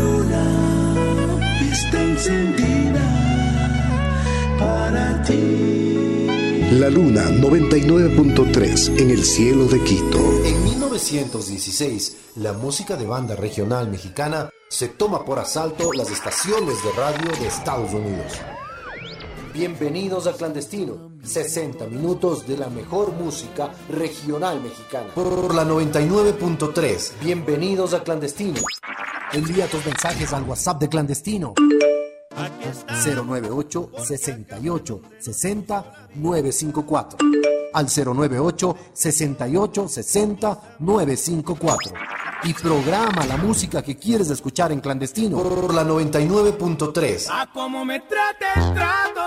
luna está encendida para ti. La Luna 99.3 en el cielo de Quito. En 1916, la música de banda regional mexicana se toma por asalto las estaciones de radio de Estados Unidos. Bienvenidos a Clandestino, 60 minutos de la mejor música regional mexicana. Por la 99.3, bienvenidos a Clandestino. Envía tus mensajes al WhatsApp de Clandestino. 098 68 60 954 al 098 68 60 954 y programa la música que quieres escuchar en clandestino por la 99.3 A cómo me trate el trato.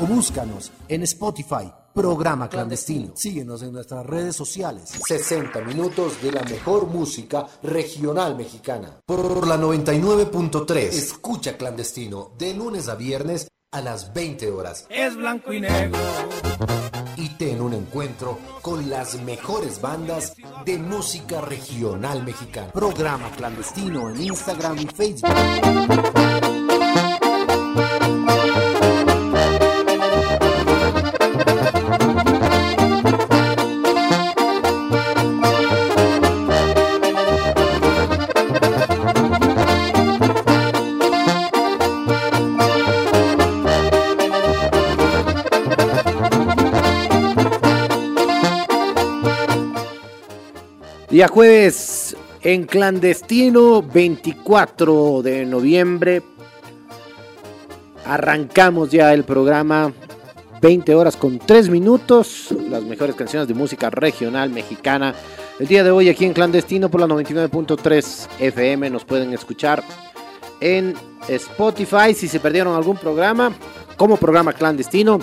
o búscanos en Spotify Programa Clandestino. Síguenos en nuestras redes sociales. 60 minutos de la mejor música regional mexicana. Por la 99.3. Escucha Clandestino de lunes a viernes a las 20 horas. Es blanco y negro. Y ten un encuentro con las mejores bandas de música regional mexicana. Programa Clandestino en Instagram y Facebook. Día jueves en clandestino, 24 de noviembre. Arrancamos ya el programa 20 horas con 3 minutos. Las mejores canciones de música regional mexicana. El día de hoy aquí en clandestino por la 99.3 FM nos pueden escuchar en Spotify si se perdieron algún programa como programa clandestino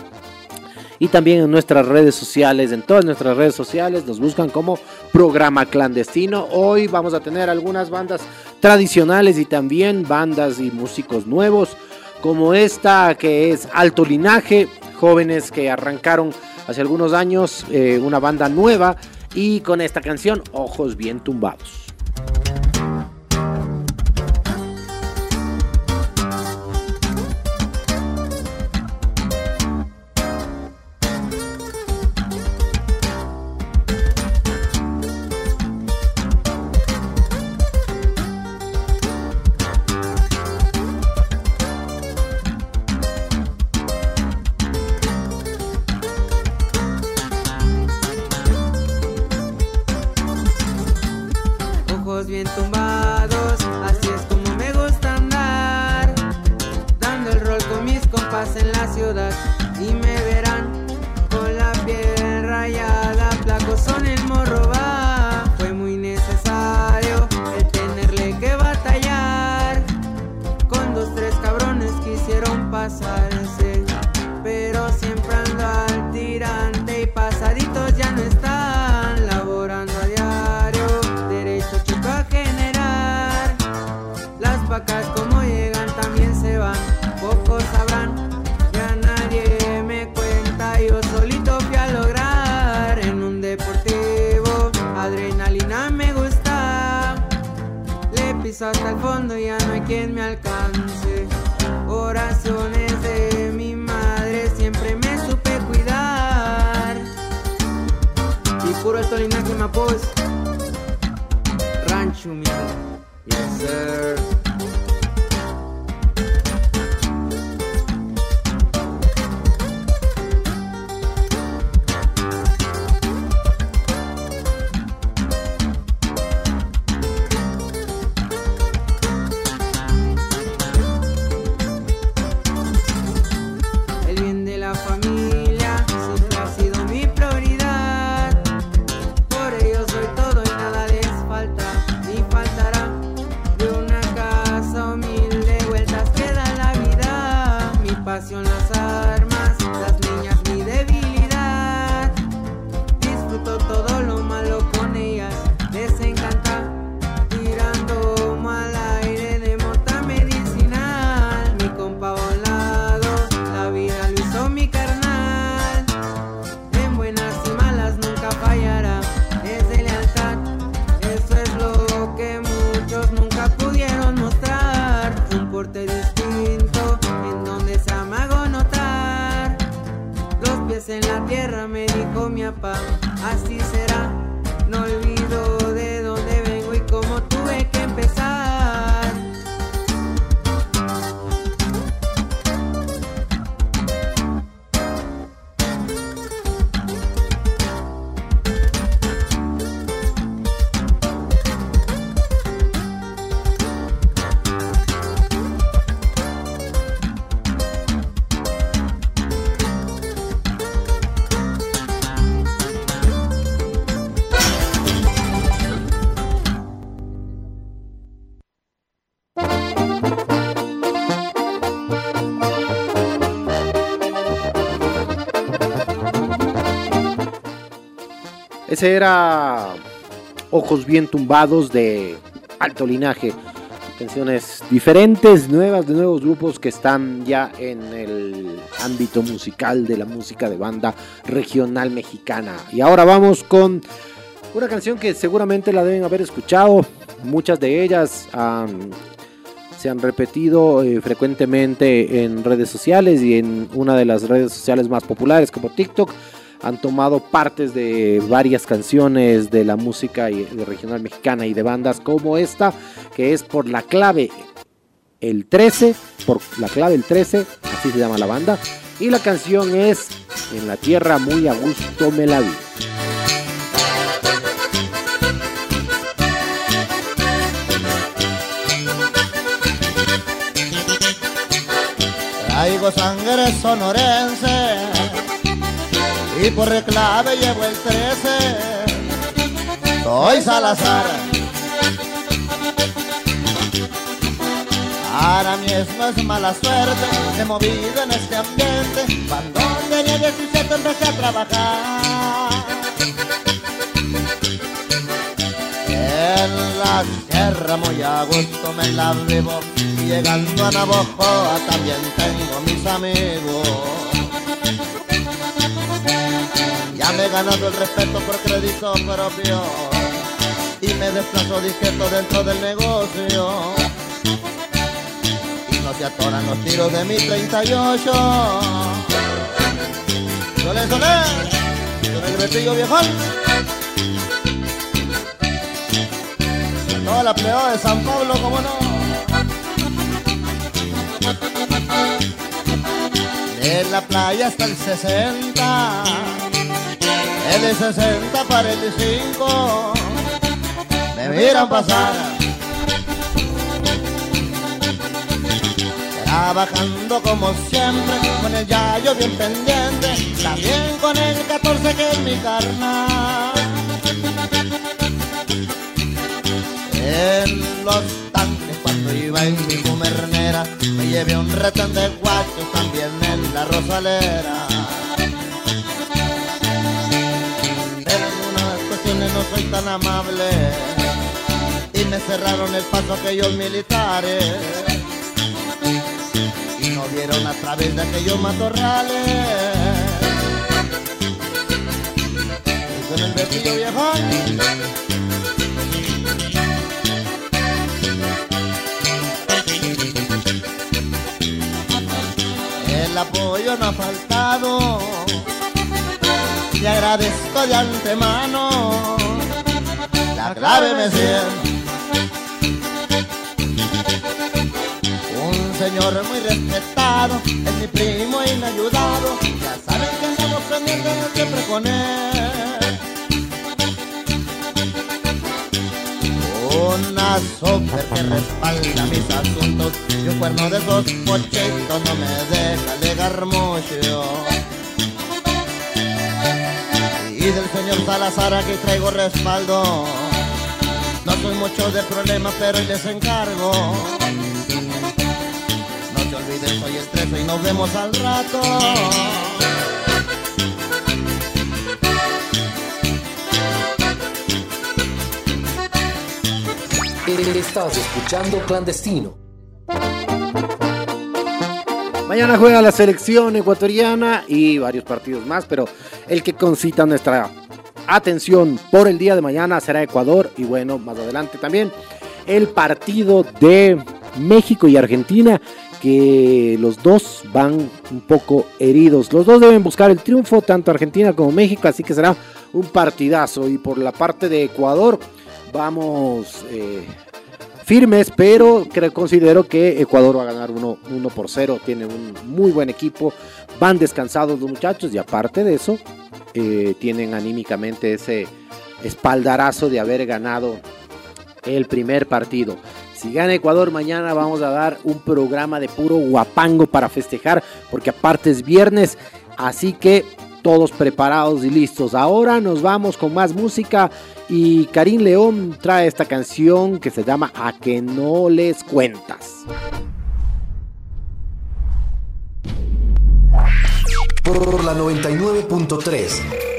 y también en nuestras redes sociales, en todas nuestras redes sociales nos buscan como programa clandestino. Hoy vamos a tener algunas bandas tradicionales y también bandas y músicos nuevos, como esta que es Alto Linaje, jóvenes que arrancaron hace algunos años, eh, una banda nueva y con esta canción Ojos bien tumbados. Alcance. Oraciones de mi madre siempre me supe cuidar. Y puro esto linaje mapos. Rancho mi Yes sir. Era Ojos Bien Tumbados de alto linaje. Canciones diferentes, nuevas, de nuevos grupos que están ya en el ámbito musical de la música de banda regional mexicana. Y ahora vamos con una canción que seguramente la deben haber escuchado. Muchas de ellas se han repetido eh, frecuentemente en redes sociales y en una de las redes sociales más populares como TikTok han tomado partes de varias canciones de la música regional mexicana y de bandas como esta, que es por la clave el 13, por la clave el 13, así se llama la banda, y la canción es En la tierra muy a gusto me. Traigo sangre sonorense y por reclave llevo el 13. Soy Salazar. Para mí es mala suerte, he movido en este ambiente. Cuando tenía 17 empecé a trabajar. En la sierra muy a me la vivo, llegando a Navojoa también tengo mis amigos. Me he ganado el respeto por crédito propio y me desplazo discreto dentro del negocio. Y no se atoran los tiros de mi 38. Solé, solé, con el vestido viejón. Toda la pleba de San Pablo, como no. De la playa hasta el 60 el de 60 para el de 5 me miran pasar. Trabajando como siempre, con el yayo bien pendiente, también con el 14 que es mi carnal. En los tanques cuando iba en mi gumernera, me llevé un retén de guachos también en la rosalera. No soy tan amable. Y me cerraron el paso aquellos militares. Y no vieron a través de aquellos matorrales. Y con el vestido viejo. El apoyo no ha faltado. Y agradezco de antemano la clave me siento. Un señor muy respetado, es mi primo y me ha ayudado, ya saben que andamos pendientes siempre con él. Una super que respalda mis asuntos y un cuerno de esos pochitos no me deja alegar mucho y del señor Salazar aquí traigo respaldo. No soy mucho de problemas, pero les encargo. No te olvides, soy el 13 y nos vemos al rato. Estás escuchando Clandestino. Mañana juega la selección ecuatoriana y varios partidos más, pero el que concita nuestra atención por el día de mañana será Ecuador y bueno, más adelante también el partido de México y Argentina que los dos van un poco heridos. Los dos deben buscar el triunfo, tanto Argentina como México, así que será un partidazo. Y por la parte de Ecuador, vamos eh, firmes, pero creo, considero que Ecuador va a ganar 1 por 0. Tiene un muy buen equipo, van descansados los muchachos y aparte de eso, eh, tienen anímicamente ese espaldarazo de haber ganado el primer partido. Si gana Ecuador mañana vamos a dar un programa de puro guapango para festejar, porque aparte es viernes, así que todos preparados y listos. Ahora nos vamos con más música y Karim León trae esta canción que se llama A que no les cuentas. Por la 99.3.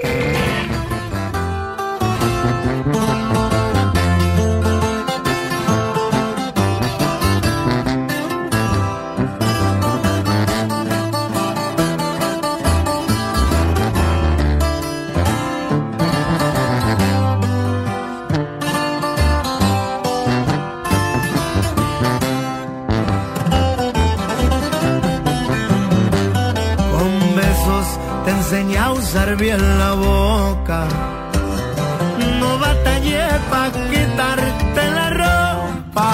bien la boca. No batallé pa' quitarte la ropa.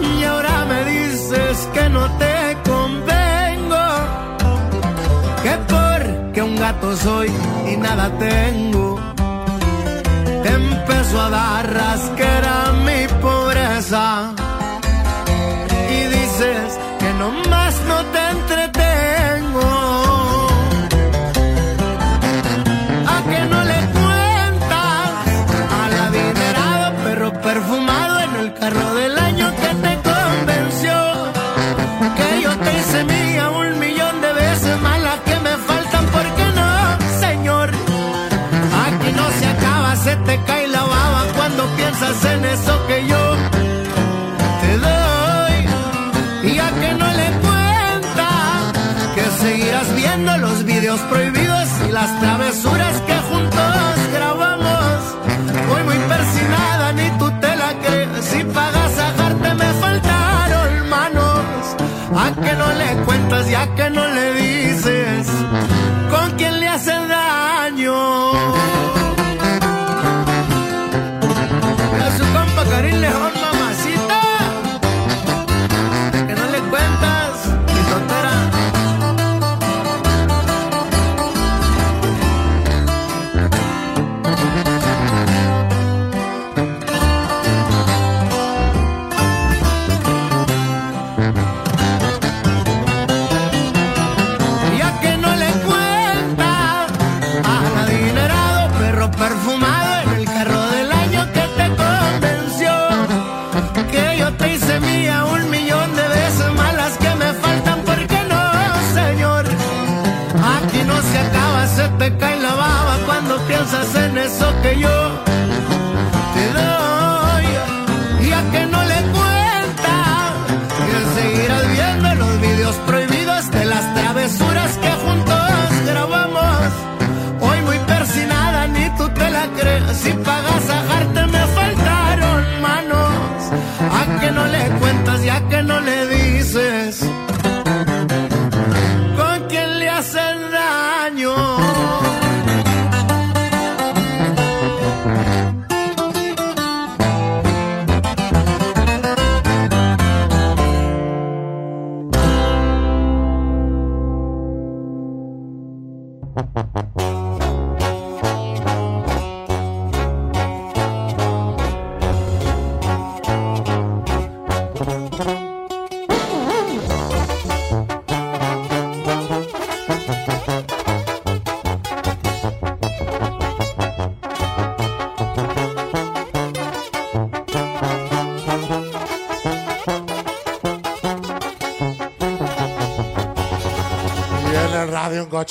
Y ahora me dices que no te convengo. Que porque un gato soy y nada tengo. Te empezó a dar rasquera mi pobreza. Y dices que no más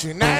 tonight.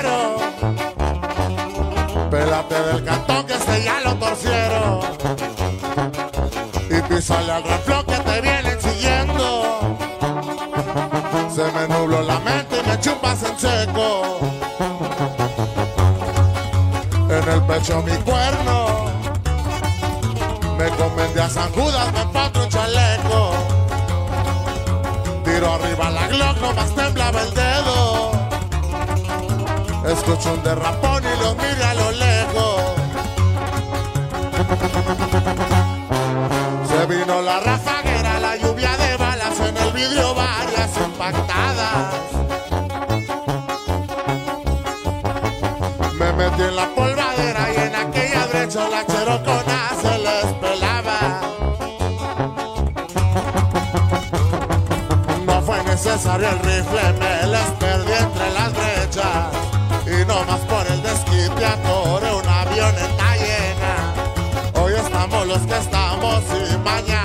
los que estamos sin mañana.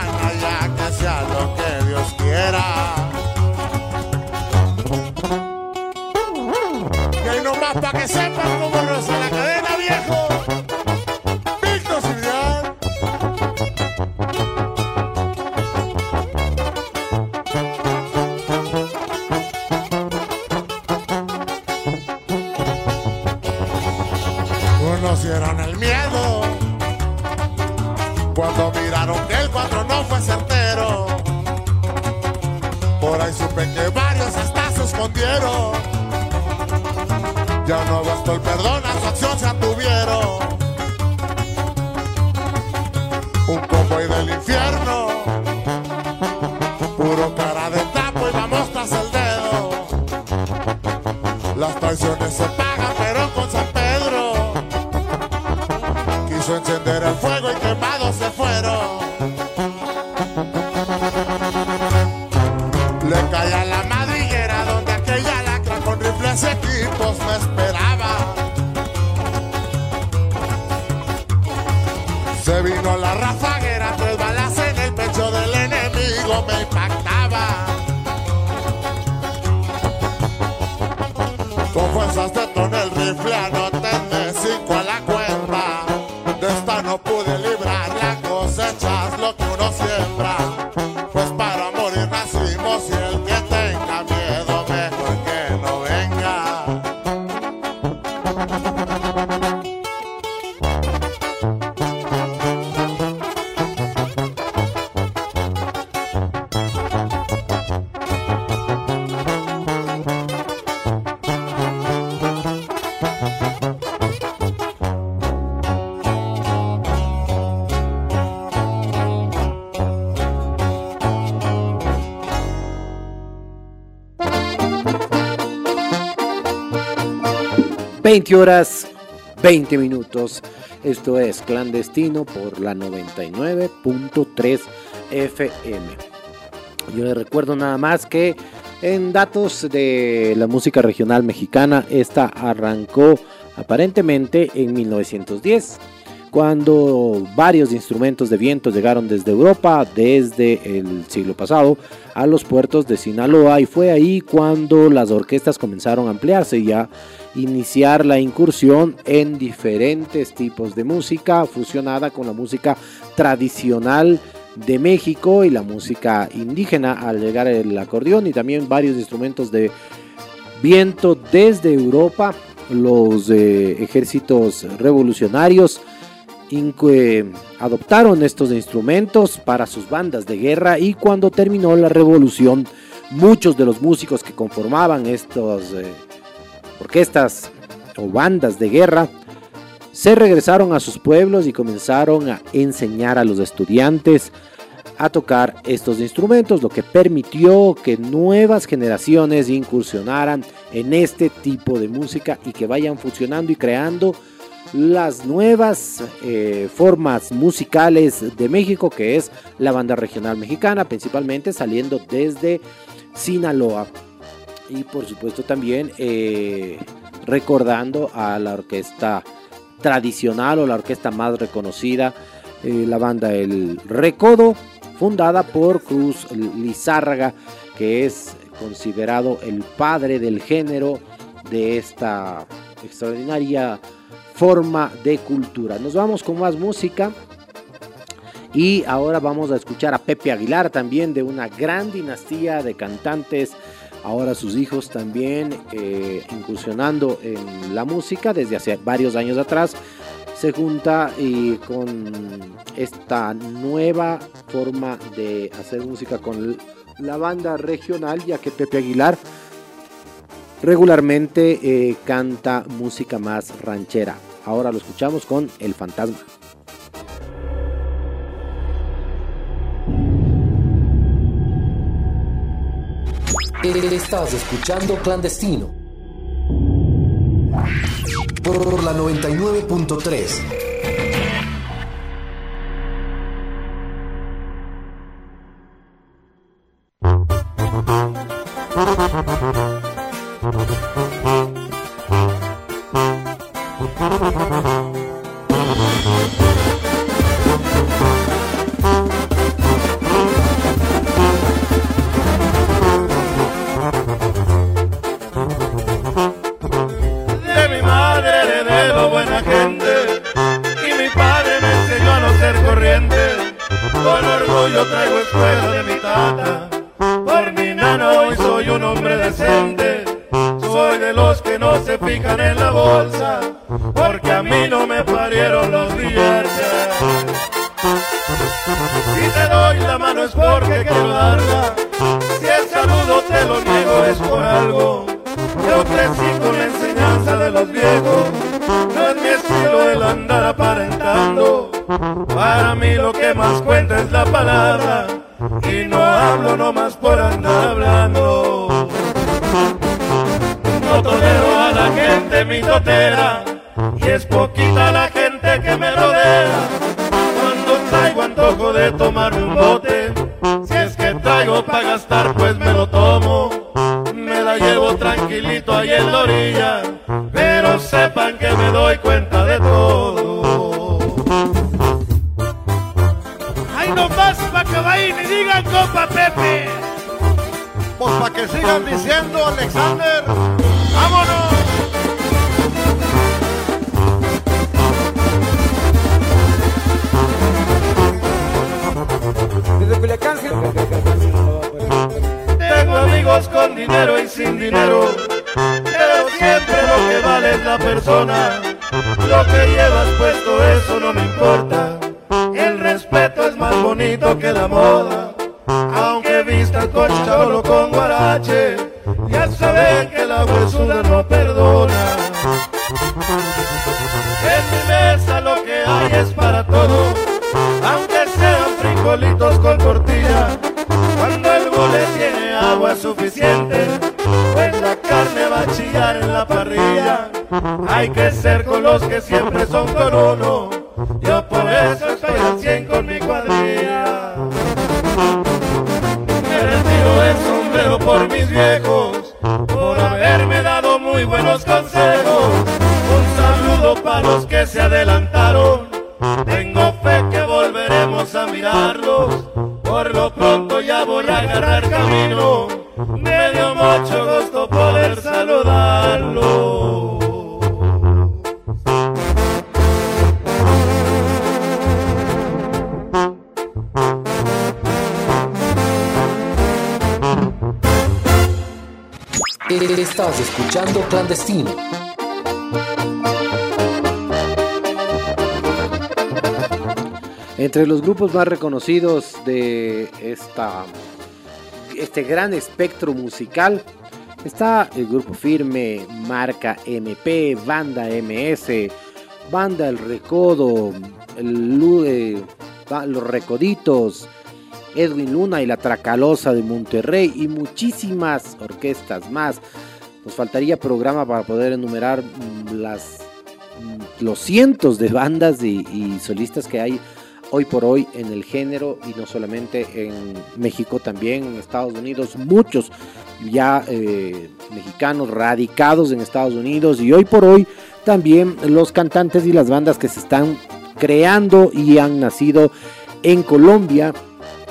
20 horas 20 minutos. Esto es Clandestino por la 99.3 FM. Yo les recuerdo nada más que en datos de la música regional mexicana, esta arrancó aparentemente en 1910 cuando varios instrumentos de viento llegaron desde Europa desde el siglo pasado a los puertos de Sinaloa y fue ahí cuando las orquestas comenzaron a ampliarse y a iniciar la incursión en diferentes tipos de música fusionada con la música tradicional de México y la música indígena al llegar el acordeón y también varios instrumentos de viento desde Europa. Los eh, ejércitos revolucionarios adoptaron estos instrumentos para sus bandas de guerra y cuando terminó la revolución muchos de los músicos que conformaban estos eh, orquestas o bandas de guerra se regresaron a sus pueblos y comenzaron a enseñar a los estudiantes a tocar estos instrumentos, lo que permitió que nuevas generaciones incursionaran en este tipo de música y que vayan funcionando y creando las nuevas eh, formas musicales de México, que es la banda regional mexicana, principalmente saliendo desde Sinaloa. Y por supuesto también eh, recordando a la orquesta tradicional o la orquesta más reconocida, eh, la banda El Recodo, fundada por Cruz Lizárraga, que es considerado el padre del género de esta extraordinaria forma de cultura. Nos vamos con más música. Y ahora vamos a escuchar a Pepe Aguilar también de una gran dinastía de cantantes. Ahora sus hijos también eh, incursionando en la música desde hace varios años atrás. Se junta y con esta nueva forma de hacer música con la banda regional, ya que Pepe Aguilar regularmente eh, canta música más ranchera. Ahora lo escuchamos con El Fantasma. Estás escuchando Clandestino. Por la 99.3. De mi Con orgullo traigo escuela de mi tata. Fijan en la bolsa, porque a mí no me parieron los billetes. la mano es porque quiero darla. Si el saludo te lo niego es por algo. Yo crecí con la enseñanza de los viejos. No es mi estilo el andar aparentando. Para mí lo que más cuenta es la palabra. Y no hablo nomás por andar hablando. No tolero la gente mitotera. Y es poquita la gente que me rodea. Cuando traigo antojo de tomarme un bote. Si es que traigo para gastar, pues me lo tomo. Me la llevo tranquilito ahí en la orilla. Pero sepan que me doy cuenta de todo. Ay, no más pa' que vayan y digan compa Pepe. Pues para que sigan diciendo, Alexander. ¡Vámonos! Tengo amigos con dinero y sin dinero, pero siempre lo que vale es la persona. Lo que llevas puesto, eso no me importa. El respeto es más bonito que la moda. Vistas con guarache, ya saben que la huesuda no perdona. En mi mesa lo que hay es para todos, aunque sean frijolitos con tortilla. Cuando el bule tiene agua suficiente, pues la carne va a chillar en la parrilla. Hay que ser con los que siempre son con uno. Yo por eso estoy al 100 con mi cuadrilla. Por mis viejos, por haberme dado muy buenos consejos. Un saludo para los que se adelantaron. Tengo fe que volveremos a mirarlos. Por lo pronto ya voy a agarrar camino. Me dio Escuchando Clandestino. Entre los grupos más reconocidos de esta, este gran espectro musical está el grupo Firme, Marca MP, Banda MS, Banda El Recodo, el eh, Los Recoditos, Edwin Luna y la Tracalosa de Monterrey y muchísimas orquestas más. Nos faltaría programa para poder enumerar mm, las, mm, los cientos de bandas y, y solistas que hay hoy por hoy en el género y no solamente en México, también en Estados Unidos, muchos ya eh, mexicanos radicados en Estados Unidos y hoy por hoy también los cantantes y las bandas que se están creando y han nacido en Colombia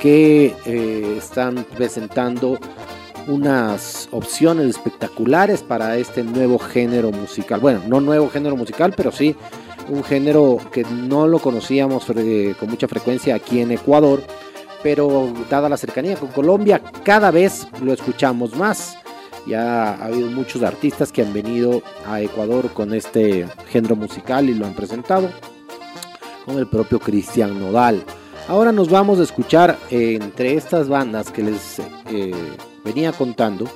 que eh, están presentando unas opciones espectaculares para este nuevo género musical. Bueno, no nuevo género musical, pero sí un género que no lo conocíamos con mucha frecuencia aquí en Ecuador, pero dada la cercanía con Colombia, cada vez lo escuchamos más. Ya ha habido muchos artistas que han venido a Ecuador con este género musical y lo han presentado con el propio Cristian Nodal. Ahora nos vamos a escuchar entre estas bandas que les eh, venía contando.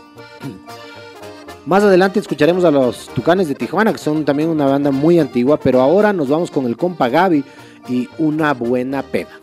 Más adelante escucharemos a los Tucanes de Tijuana, que son también una banda muy antigua, pero ahora nos vamos con el compa Gaby y una buena pena.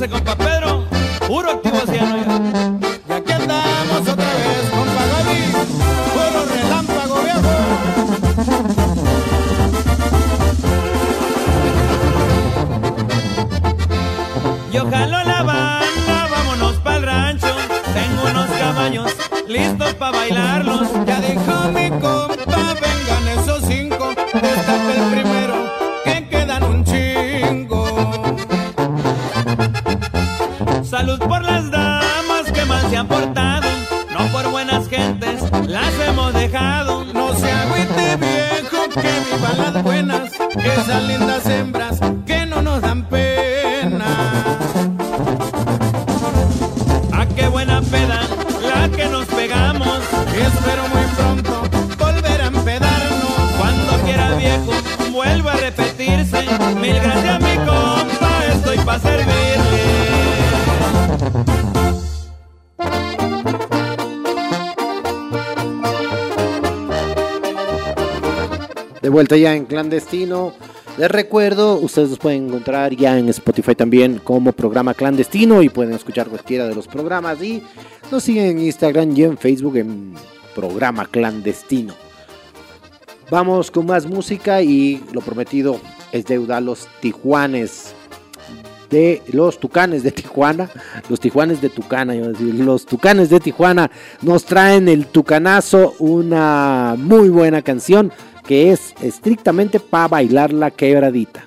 hace compa vuelta ya en clandestino. Les recuerdo, ustedes los pueden encontrar ya en Spotify también como programa clandestino y pueden escuchar cualquiera de los programas y nos siguen en Instagram y en Facebook en programa clandestino. Vamos con más música y lo prometido es deuda los Tijuanes de los Tucanes de Tijuana, los Tijuanes de Tucana, yo decir, los Tucanes de Tijuana nos traen el Tucanazo, una muy buena canción que es estrictamente para bailar la quebradita.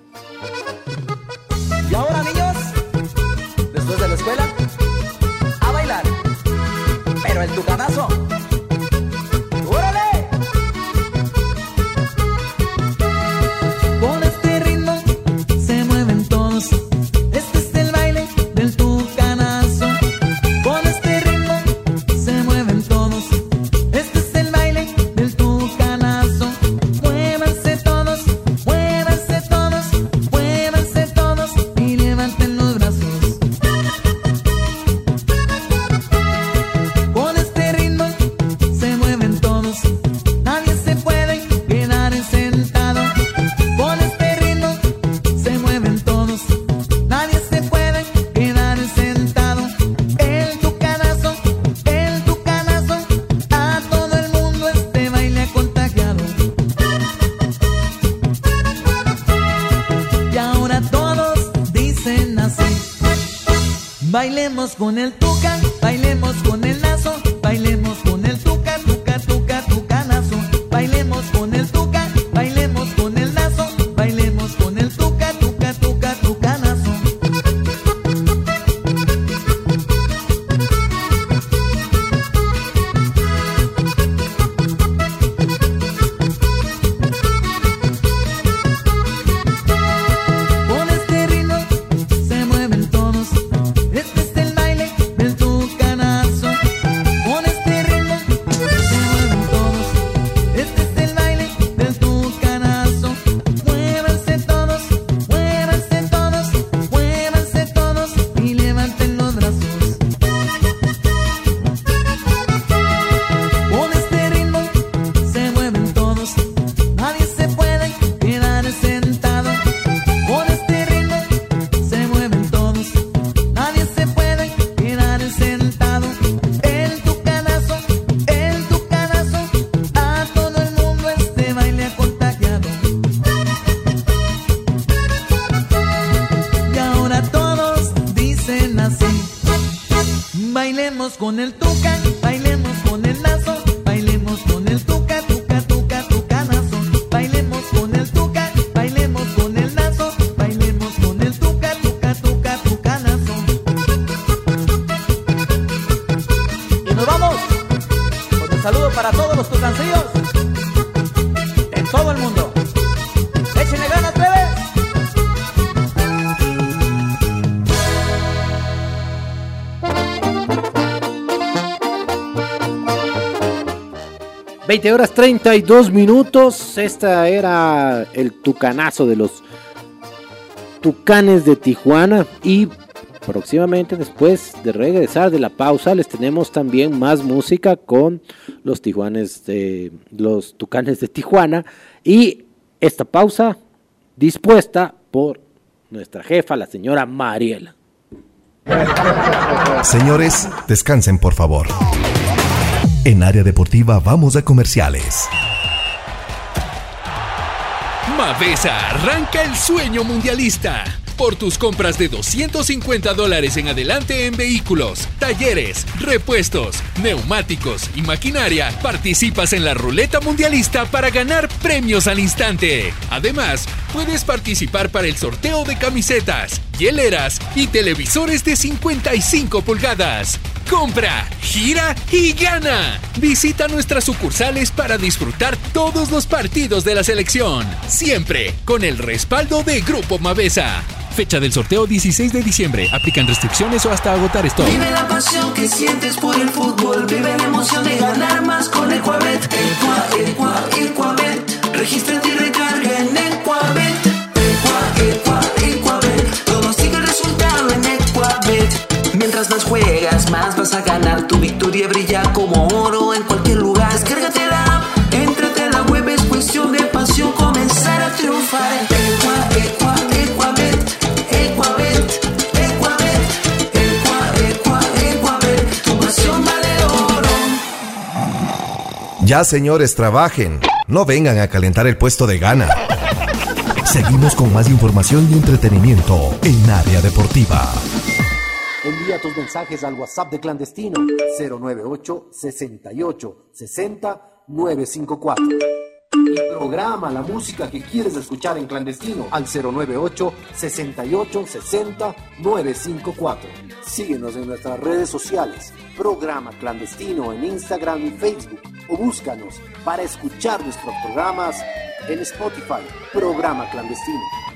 20 horas 32 minutos. Esta era el tucanazo de los tucanes de Tijuana. Y próximamente, después de regresar de la pausa, les tenemos también más música con los tijuanes de los tucanes de Tijuana. Y esta pausa dispuesta por nuestra jefa, la señora Mariela. Señores, descansen por favor. En área deportiva vamos a comerciales. Mavesa arranca el sueño mundialista. Por tus compras de 250 dólares en adelante en vehículos, talleres, repuestos, neumáticos y maquinaria, participas en la ruleta mundialista para ganar premios al instante. Además, puedes participar para el sorteo de camisetas, hieleras y televisores de 55 pulgadas. Compra, gira y gana. Visita nuestras sucursales para disfrutar todos los partidos de la selección. Siempre con el respaldo de Grupo Mavesa. Fecha del sorteo 16 de diciembre. Aplican restricciones o hasta agotar esto. Vive la pasión que sientes por el fútbol. Vive la emoción de ganar más con Ecuabet. Equa, Equa, Ecuabet. Regístrate y recarga en Ecuabet. Mientras más juegas, más vas a ganar. Tu victoria brilla como oro en cualquier lugar. Descárgate la app, entrate a la web. Es cuestión de pasión comenzar a triunfar. Ya señores, trabajen. No vengan a calentar el puesto de gana. Seguimos con más información y entretenimiento en área deportiva. Tus mensajes al WhatsApp de clandestino 098 68 60 954. Y programa la música que quieres escuchar en clandestino al 098 68 60 954. Síguenos en nuestras redes sociales, programa clandestino en Instagram y Facebook o búscanos para escuchar nuestros programas en Spotify, programa clandestino.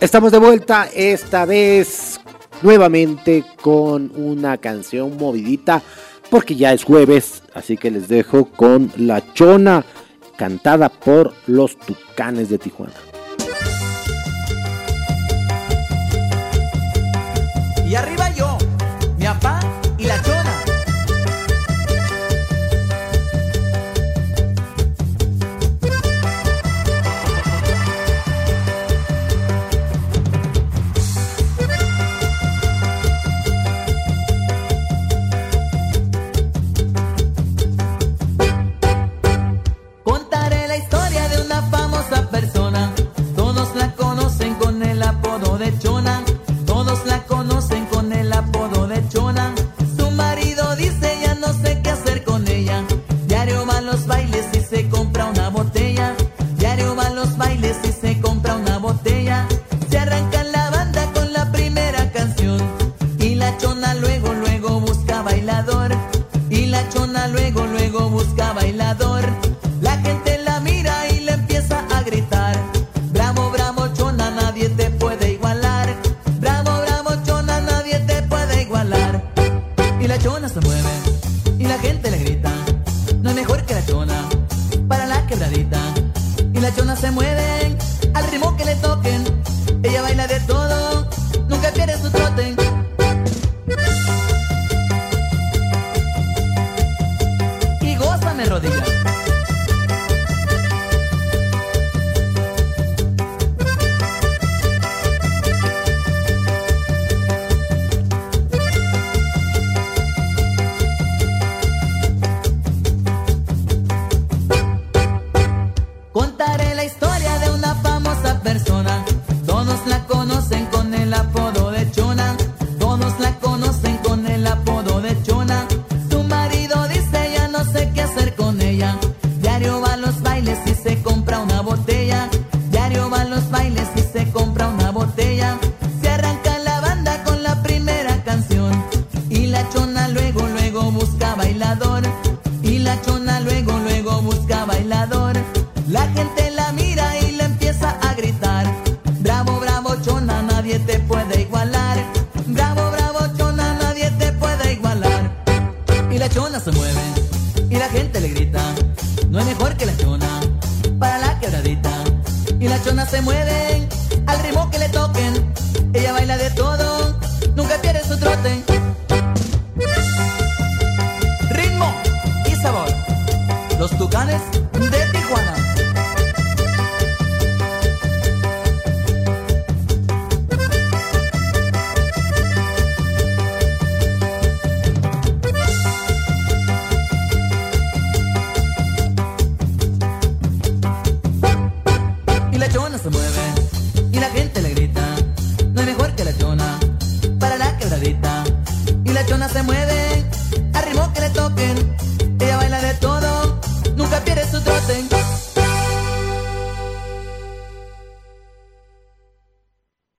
Estamos de vuelta, esta vez nuevamente con una canción movidita, porque ya es jueves, así que les dejo con La Chona, cantada por los Tucanes de Tijuana. Y arriba yo, de. Todos la conocen melodía.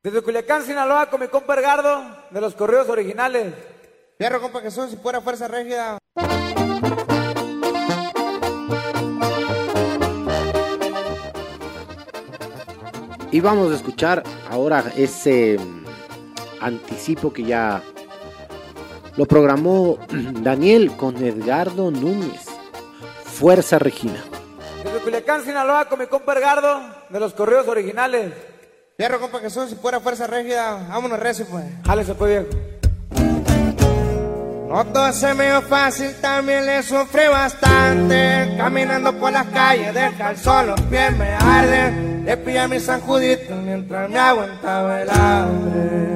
Desde Culiacán, Sinaloa, con mi compa Edgardo, de los correos originales. Fierro, compa Jesús, si fuera fuerza regia. Y vamos a escuchar ahora ese mm, anticipo que ya lo programó Daniel con Edgardo Núñez. Fuerza Regina. Desde Culiacán, Sinaloa, con mi compa Edgardo, de los correos originales. Fierro, compa Jesús, si fuera fuerza regia, vámonos recio, pues. Jale, se puede, viejo. No todo se me dio fácil, también le sufrí bastante. Caminando por las calles, el sol, los pies me arden. Le pillé a mi San Judito mientras me aguantaba el hambre.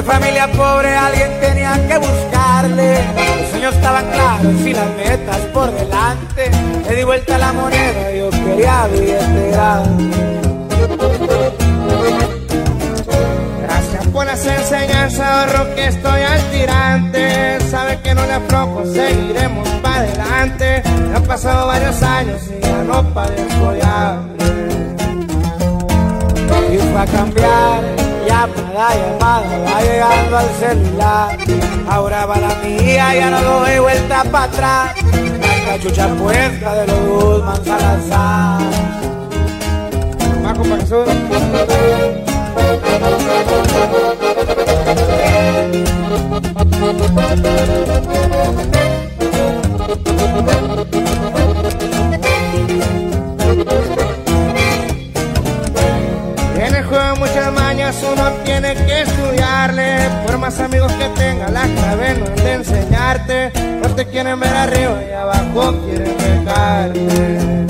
De familia pobre, alguien tenía que buscarle. Los sueños estaban claros y las metas por delante. Le di vuelta la moneda, yo quería billete. Gracias por las enseñanzas, ahorro que estoy al tirante. Sabe que no le aflojo, seguiremos para adelante. Ya han pasado varios años y ya no padezco de hambre. Y fue a cambiar, llamada, va llegando al celular. Ahora va la mía, ya no doy vuelta para atrás. La cachucha puesta de los Guzmán Salazar. Maco mañas uno tiene que estudiarle Por más amigos que tenga la clave no es de enseñarte No te quieren ver arriba y abajo quieren dejarte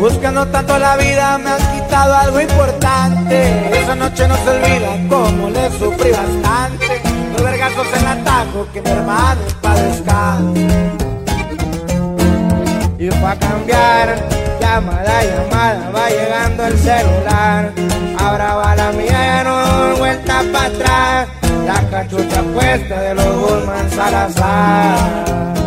Buscando tanto la vida me han quitado algo importante. Esa noche no se olvida cómo le sufrí bastante. Los vergazos en atajo que mi hermano padezca. Y pa' cambiar, llamada, llamada, va llegando el celular. Ahora va la mía, ya no doy vuelta para atrás. La cachucha puesta de los Guzmán Salazar.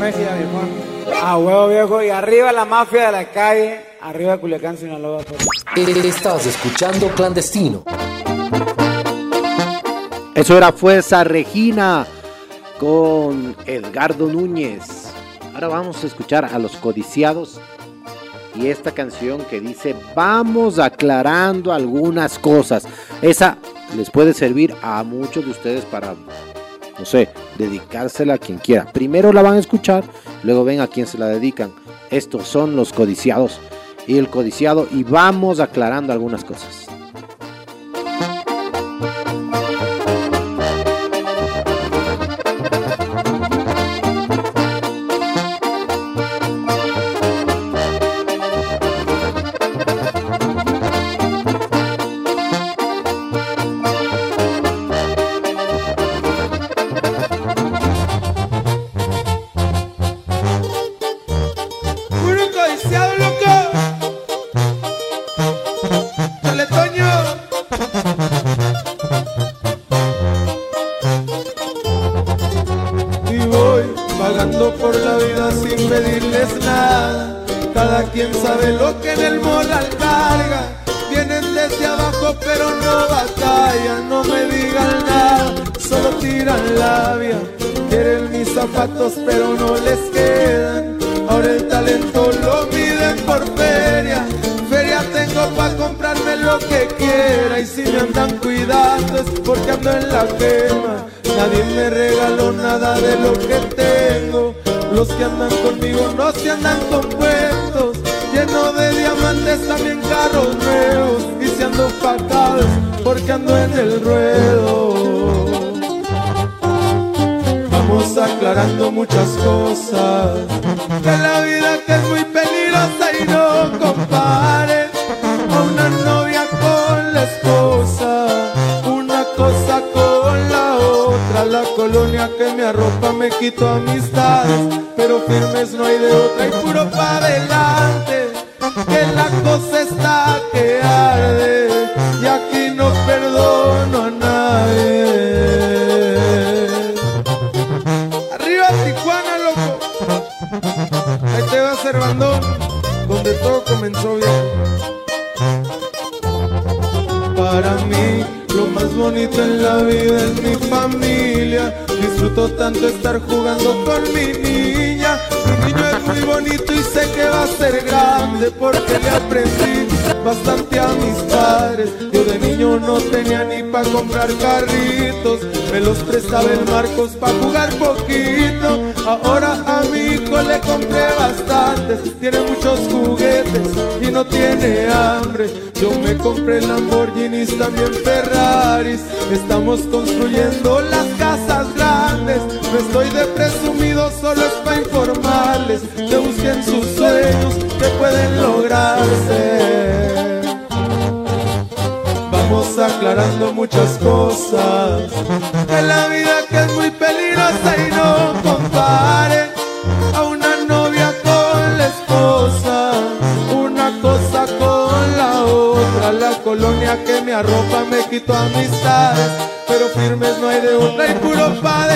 Viejón. A huevo viejo, y arriba la mafia de la calle, arriba Culiacán, Sinaloa. pues. Estás escuchando Clandestino. Eso era Fuerza Regina con Edgardo Núñez. Ahora vamos a escuchar a los codiciados y esta canción que dice vamos aclarando algunas cosas. Esa les puede servir a muchos de ustedes para, no sé, dedicársela a quien quiera. Primero la van a escuchar, luego ven a quién se la dedican. Estos son los codiciados y el codiciado y vamos aclarando algunas cosas. Quito amistades, pero firmes no hay de otra y puro pa' adelante, que la cosa para comprar carritos, me los prestaba el Marcos para jugar poquito. Ahora a mi hijo le compré bastantes, tiene muchos juguetes y no tiene hambre. Yo me compré Lamborghinis, también Ferraris. Estamos construyendo las casas grandes. No estoy de presumido, solo es para informarles que busquen sus sueños que pueden lograrse. Aclarando muchas cosas. De la vida que es muy peligrosa y no compare a una novia con la esposa, una cosa con la otra, la colonia que me arropa me quito amistades, pero firmes no hay de otra y puro pa'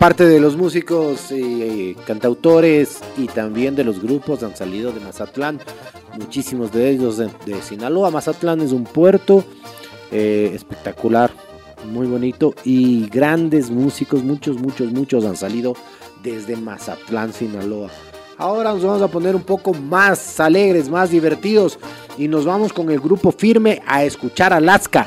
Gran parte de los músicos, eh, cantautores y también de los grupos han salido de Mazatlán. Muchísimos de ellos de, de Sinaloa. Mazatlán es un puerto eh, espectacular, muy bonito. Y grandes músicos, muchos, muchos, muchos han salido desde Mazatlán, Sinaloa. Ahora nos vamos a poner un poco más alegres, más divertidos. Y nos vamos con el grupo firme a escuchar Alaska.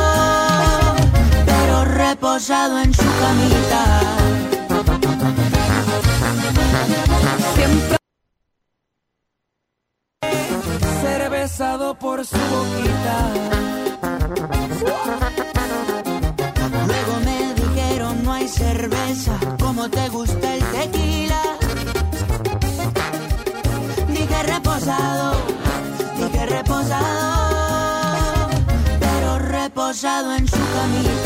reposado en su camita. Siempre cervezado por su boquita. Luego me dijeron no hay cerveza, como te gusta el tequila. Dije reposado, dije reposado, pero reposado en su camita.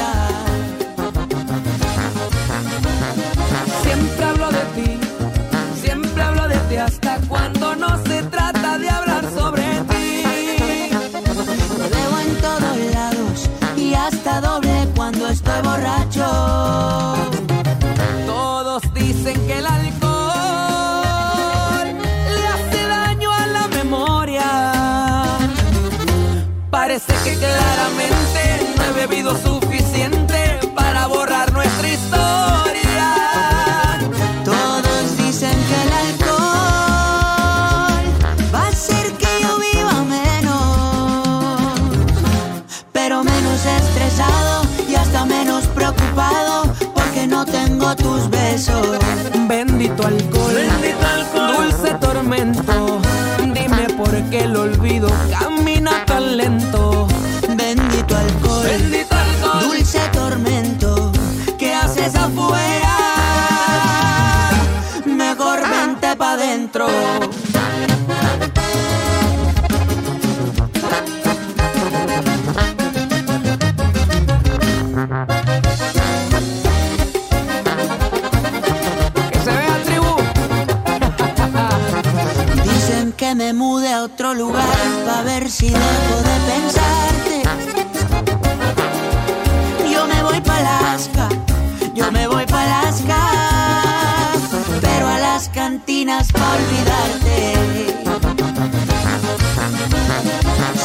Siempre hablo de ti hasta cuando no se trata de hablar sobre ti. Lo veo en todos lados y hasta doble cuando estoy borracho. Todos dicen que el alcohol le hace daño a la memoria. Parece que claramente no he bebido suficiente Bendito alcohol, Bendito alcohol. dulce tormento. Dime por qué el olvido camina que me mude a otro lugar pa' ver si dejo de pensarte. Yo me voy pa' Alaska, yo me voy pa' Alaska, pero a las cantinas pa' olvidarte.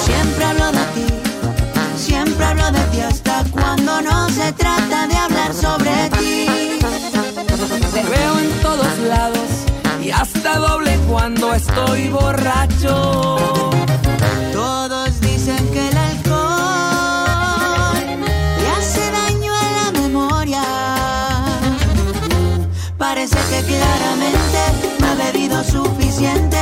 Siempre hablo de ti, siempre hablo de ti hasta cuando no se trata de hablar sobre ti. Hasta doble cuando estoy borracho. Todos dicen que el alcohol le hace daño a la memoria. Parece que claramente no he bebido suficiente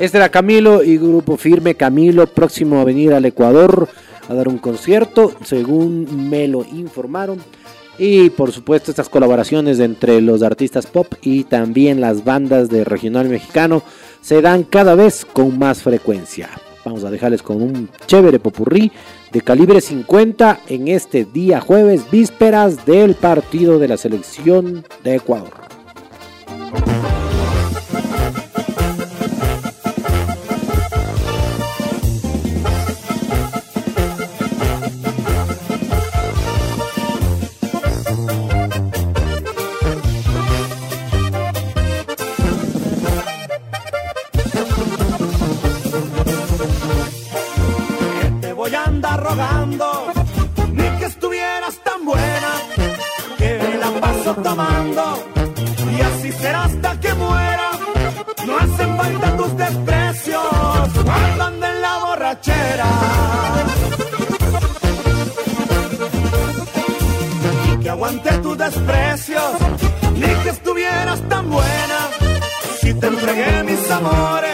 Este era Camilo y Grupo Firme. Camilo, próximo a venir al Ecuador a dar un concierto, según me lo informaron. Y por supuesto estas colaboraciones entre los artistas pop y también las bandas de regional mexicano se dan cada vez con más frecuencia. Vamos a dejarles con un chévere popurrí de calibre 50 en este día jueves, vísperas del partido de la selección de Ecuador. Tomando, y así será hasta que muera. No hacen falta tus desprecios, guardan en la borrachera. Que aguante tus desprecios, ni que estuvieras tan buena, si te entregué mis amores,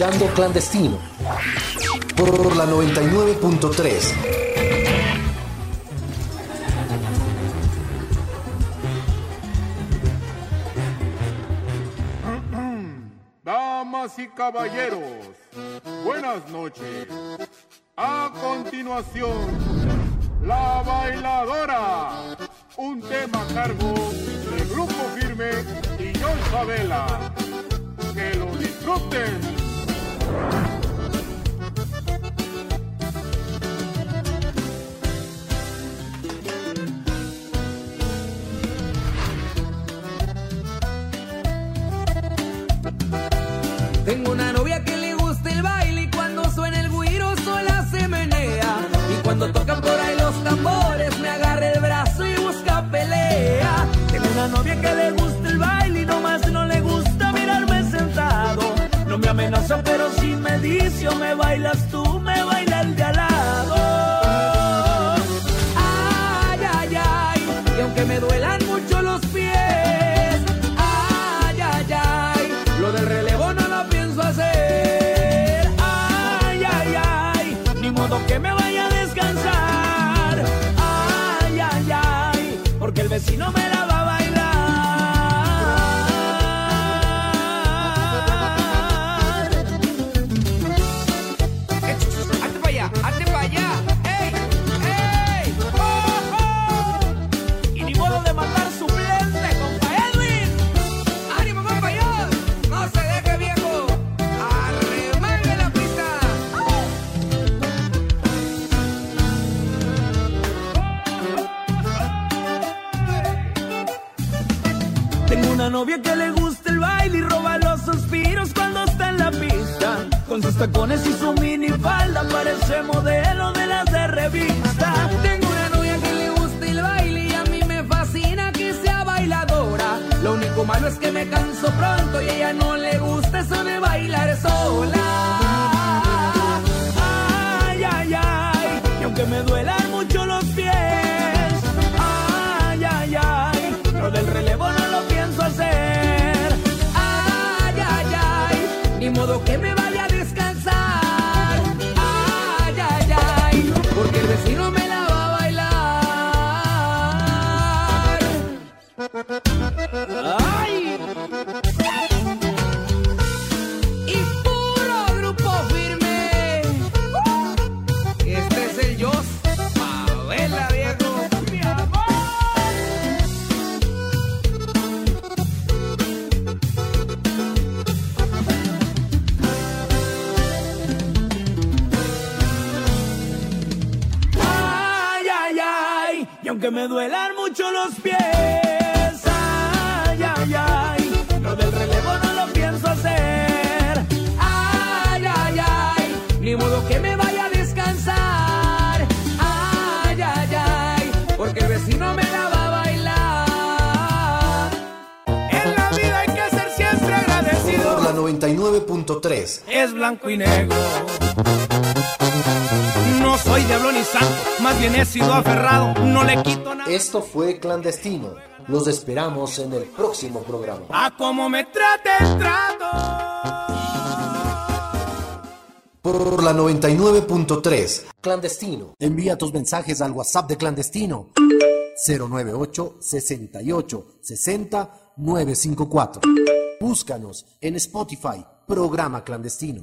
escuchando Clandestino por la 99.3. Damas y caballeros, buenas noches. A continuación, La Bailadora, un tema a cargo del Grupo Firme y John Sabela. Que lo disfruten. tacones y su minifalda parece modelo de las de. Tengo una novia que le gusta el baile y a mí me fascina que sea bailadora. Lo único malo es que me canso pronto y ella no le Esto fue clandestino. Los esperamos en el próximo programa. A como me trate el trato. Por la 99.3, clandestino. Envía tus mensajes al WhatsApp de clandestino. 098 68 60 954. Búscanos en Spotify, programa clandestino.